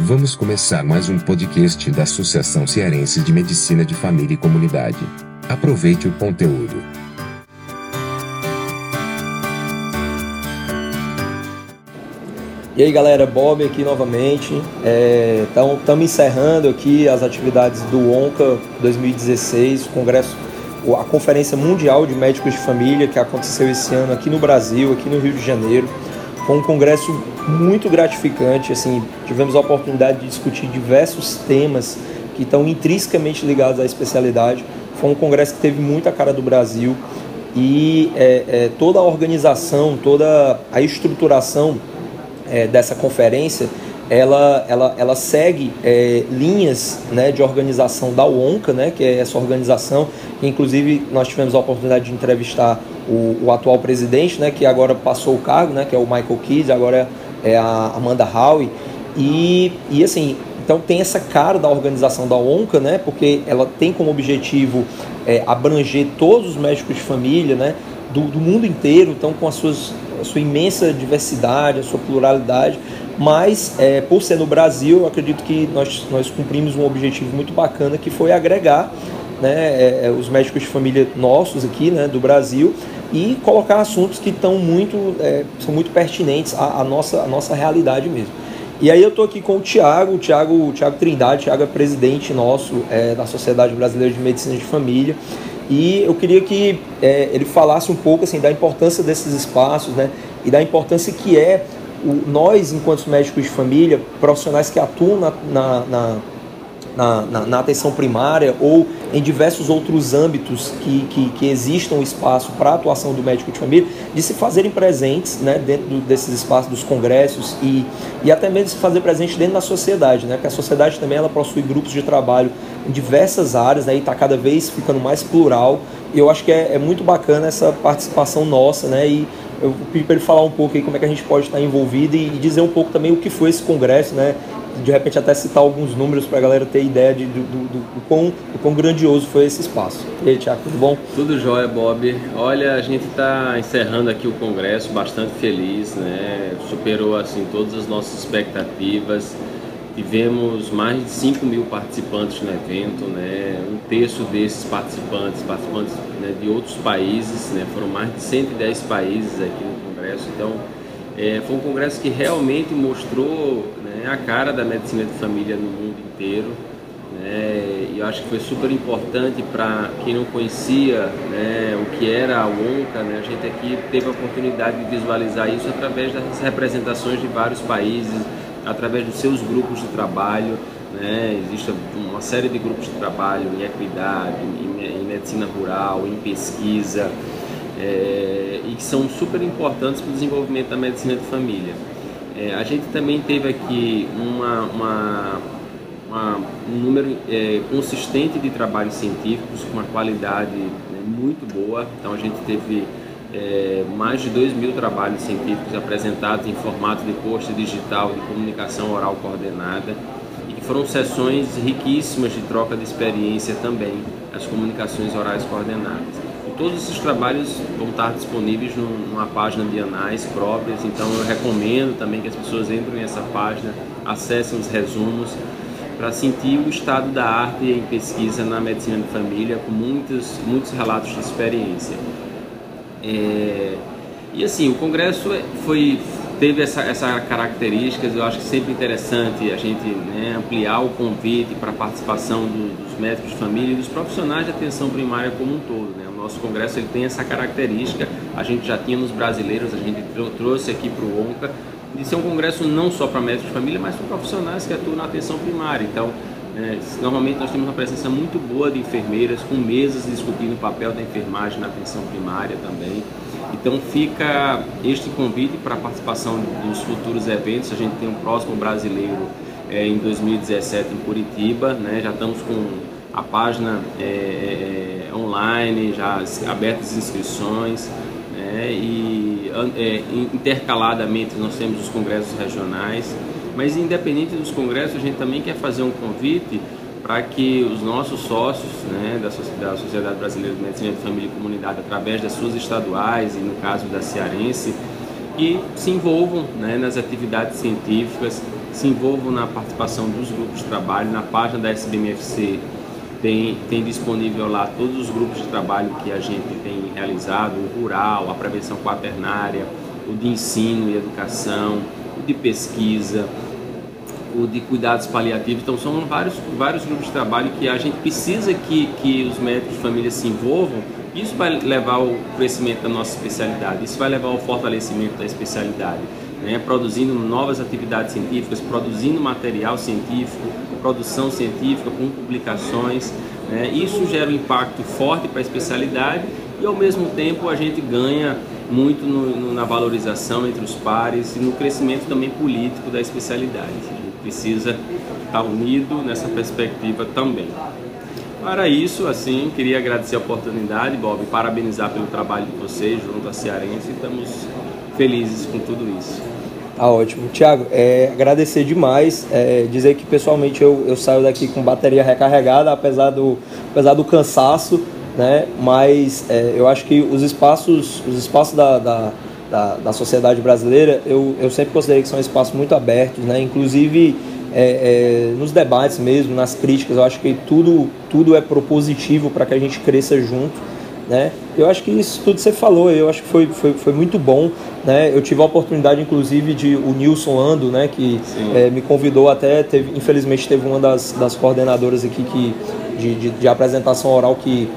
Vamos começar mais um podcast da Associação Cearense de Medicina de Família e Comunidade. Aproveite o conteúdo. E aí galera, Bob aqui novamente. Estamos é, encerrando aqui as atividades do ONCA 2016, o Congresso, a Conferência Mundial de Médicos de Família que aconteceu esse ano aqui no Brasil, aqui no Rio de Janeiro. Foi um congresso muito gratificante, assim, tivemos a oportunidade de discutir diversos temas que estão intrinsecamente ligados à especialidade. Foi um congresso que teve muita cara do Brasil e é, é, toda a organização, toda a estruturação é, dessa conferência, ela, ela, ela segue é, linhas né, de organização da UONCA, né, que é essa organização, inclusive nós tivemos a oportunidade de entrevistar o, o, atual presidente, né, que agora passou o cargo, né, que é o Michael Keyes, agora é a Amanda Howe. E, e assim, então tem essa cara da organização da ONCA, né, porque ela tem como objetivo é, abranger todos os médicos de família né, do, do mundo inteiro, então com as suas, a sua imensa diversidade, a sua pluralidade, mas é, por ser no Brasil, eu acredito que nós, nós cumprimos um objetivo muito bacana que foi agregar né, é, é os médicos de família nossos aqui né, do Brasil e colocar assuntos que estão muito, é, são muito pertinentes à, à, nossa, à nossa realidade mesmo. E aí eu estou aqui com o Tiago, o Tiago, Trindade, o Tiago é presidente nosso é, da Sociedade Brasileira de Medicina de Família. E eu queria que é, ele falasse um pouco assim, da importância desses espaços né, e da importância que é o, nós, enquanto médicos de família, profissionais que atuam na, na, na na, na, na, atenção primária ou em diversos outros âmbitos que, que, que existam espaço para a atuação do médico de família, de se fazerem presentes né, dentro desses espaços dos congressos e, e até mesmo se fazer presente dentro da sociedade, né, porque a sociedade também ela possui grupos de trabalho em diversas áreas né, e está cada vez ficando mais plural. E eu acho que é, é muito bacana essa participação nossa, né? E eu pedi para ele falar um pouco aí como é que a gente pode estar envolvido e, e dizer um pouco também o que foi esse congresso, né? De repente até citar alguns números para a galera ter ideia de, do, do, do, quão, do quão grandioso foi esse espaço. E aí, Tiago, tudo bom? Tudo jóia, Bob. Olha, a gente está encerrando aqui o congresso bastante feliz, né? Superou assim todas as nossas expectativas. Tivemos mais de 5 mil participantes no evento, né? um terço desses participantes, participantes né, de outros países, né? foram mais de 110 países aqui no congresso, então é, foi um congresso que realmente mostrou né, a cara da medicina de família no mundo inteiro. Né, e eu acho que foi super importante para quem não conhecia né, o que era a ONCA, né, a gente aqui teve a oportunidade de visualizar isso através das representações de vários países, através dos seus grupos de trabalho. Né, existe uma série de grupos de trabalho em equidade, em, em medicina rural, em pesquisa, é, e que são super importantes para o desenvolvimento da medicina de família. É, a gente também teve aqui uma, uma, uma um número é, consistente de trabalhos científicos com uma qualidade né, muito boa. Então a gente teve é, mais de 2 mil trabalhos científicos apresentados em formato de post digital de comunicação oral coordenada e que foram sessões riquíssimas de troca de experiência também, as comunicações orais coordenadas todos esses trabalhos vão estar disponíveis numa página de anais próprias, então eu recomendo também que as pessoas entrem nessa página, acessem os resumos para sentir o estado da arte em pesquisa na medicina de família, com muitos, muitos relatos de experiência. É, e assim, o congresso foi, teve essa, essa característica, eu acho que sempre interessante a gente né, ampliar o convite para a participação do, dos médicos de família e dos profissionais de atenção primária como um todo. Né? Nosso congresso ele tem essa característica, a gente já tinha nos brasileiros, a gente trouxe aqui para o ONCA, de ser um congresso não só para médicos de família, mas para profissionais que atuam na atenção primária. Então, é, normalmente nós temos uma presença muito boa de enfermeiras, com mesas discutindo o papel da enfermagem na atenção primária também. Então fica este convite para a participação dos futuros eventos. A gente tem um próximo brasileiro é, em 2017 em Curitiba, né? já estamos com a página é, é, é, online, já abertas inscrições, né, e é, intercaladamente nós temos os congressos regionais, mas independente dos congressos, a gente também quer fazer um convite para que os nossos sócios né, da, da Sociedade Brasileira de Medicina de Família e Comunidade, através das suas estaduais e no caso da Cearense, que se envolvam né, nas atividades científicas, se envolvam na participação dos grupos de trabalho. Na página da SBMFC tem, tem disponível lá todos os grupos de trabalho que a gente tem realizado, o rural, a prevenção quaternária, o de ensino e educação, o de pesquisa, o de cuidados paliativos. Então são vários, vários grupos de trabalho que a gente precisa que, que os médicos de família se envolvam. Isso vai levar ao crescimento da nossa especialidade, isso vai levar ao fortalecimento da especialidade. Né? Produzindo novas atividades científicas, produzindo material científico, produção científica com publicações. Né? Isso gera um impacto forte para a especialidade e ao mesmo tempo a gente ganha muito no, no, na valorização entre os pares e no crescimento também político da especialidade. A gente precisa estar unido nessa perspectiva também. Para isso, assim, queria agradecer a oportunidade, Bob, parabenizar pelo trabalho de vocês junto à Cearense. Estamos felizes com tudo isso. Tá ótimo. Tiago, é, agradecer demais, é, dizer que pessoalmente eu, eu saio daqui com bateria recarregada, apesar do, apesar do cansaço, né? Mas é, eu acho que os espaços, os espaços da, da, da, da, sociedade brasileira, eu, eu sempre considerei que são espaços muito abertos, né? Inclusive é, é, nos debates mesmo, nas críticas, eu acho que tudo, tudo é propositivo para que a gente cresça junto. Né? Eu acho que isso tudo você falou, eu acho que foi, foi, foi muito bom. Né? Eu tive a oportunidade, inclusive, de o Nilson Ando, né, que é, me convidou até, teve, infelizmente teve uma das, das coordenadoras aqui que, de, de, de apresentação oral que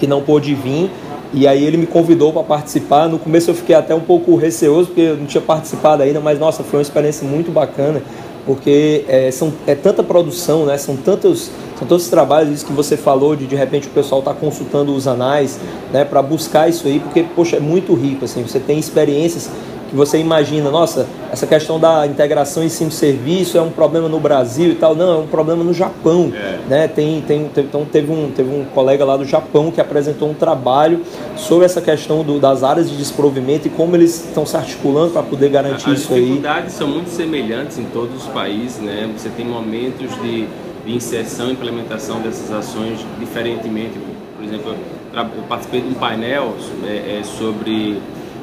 que não pôde vir. E aí ele me convidou para participar. No começo eu fiquei até um pouco receoso, porque eu não tinha participado ainda, mas nossa, foi uma experiência muito bacana, porque é, são, é tanta produção, né? são, tantos, são tantos trabalhos, isso que você falou, de de repente o pessoal está consultando os anais né, para buscar isso aí, porque, poxa, é muito rico. Assim, você tem experiências que você imagina, nossa, essa questão da integração ensino-serviço é um problema no Brasil e tal. Não, é um problema no Japão. É. Né? Tem, tem, teve, então teve um, teve um colega lá do Japão que apresentou um trabalho sobre essa questão do, das áreas de desprovimento e como eles estão se articulando para poder garantir As isso aí. As dificuldades são muito semelhantes em todos os países, né? Você tem momentos de, de inserção e implementação dessas ações diferentemente. Por exemplo, eu participei de um painel é, é, sobre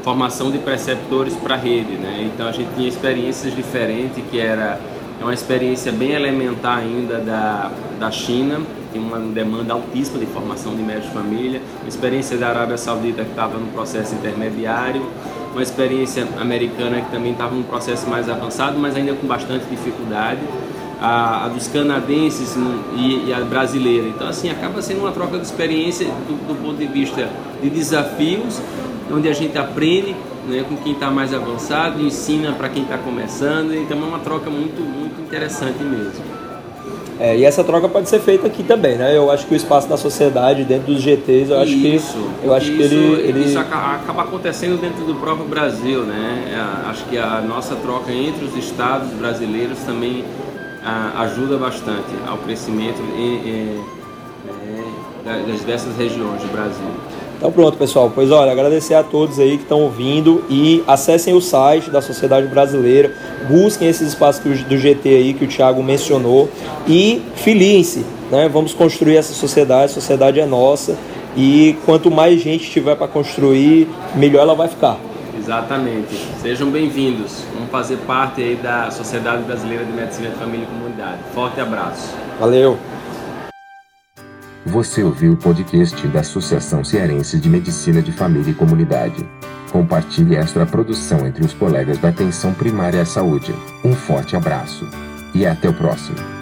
formação de preceptores para a rede, né? Então a gente tinha experiências diferentes, que era é uma experiência bem elementar ainda da, da China, tem uma demanda altíssima de formação de médicos de família, uma experiência da Arábia Saudita que estava no processo intermediário, uma experiência americana que também estava num processo mais avançado, mas ainda com bastante dificuldade, a, a dos canadenses e, e, a brasileira. Então, assim, acaba sendo uma troca de experiência do, do ponto de vista de desafios onde a gente aprende né, com quem está mais avançado, ensina para quem está começando, então é uma troca muito, muito interessante mesmo. É, e essa troca pode ser feita aqui também, né? Eu acho que o espaço da sociedade dentro dos GTs, eu acho isso, que eu acho isso, que ele, ele isso acaba acontecendo dentro do próprio Brasil, né? É, acho que a nossa troca entre os estados brasileiros também ajuda bastante ao crescimento é, das diversas regiões do Brasil. Então pronto, pessoal. Pois olha, agradecer a todos aí que estão ouvindo e acessem o site da Sociedade Brasileira, busquem esses espaços do GT aí que o Thiago mencionou e filiem-se, né? Vamos construir essa sociedade, a sociedade é nossa e quanto mais gente tiver para construir, melhor ela vai ficar. Exatamente. Sejam bem-vindos. Vamos fazer parte aí da Sociedade Brasileira de Medicina de Família e Comunidade. Forte abraço. Valeu. Você ouviu o podcast da Associação Cearense de Medicina de Família e Comunidade. Compartilhe esta produção entre os colegas da Atenção Primária à Saúde. Um forte abraço e até o próximo.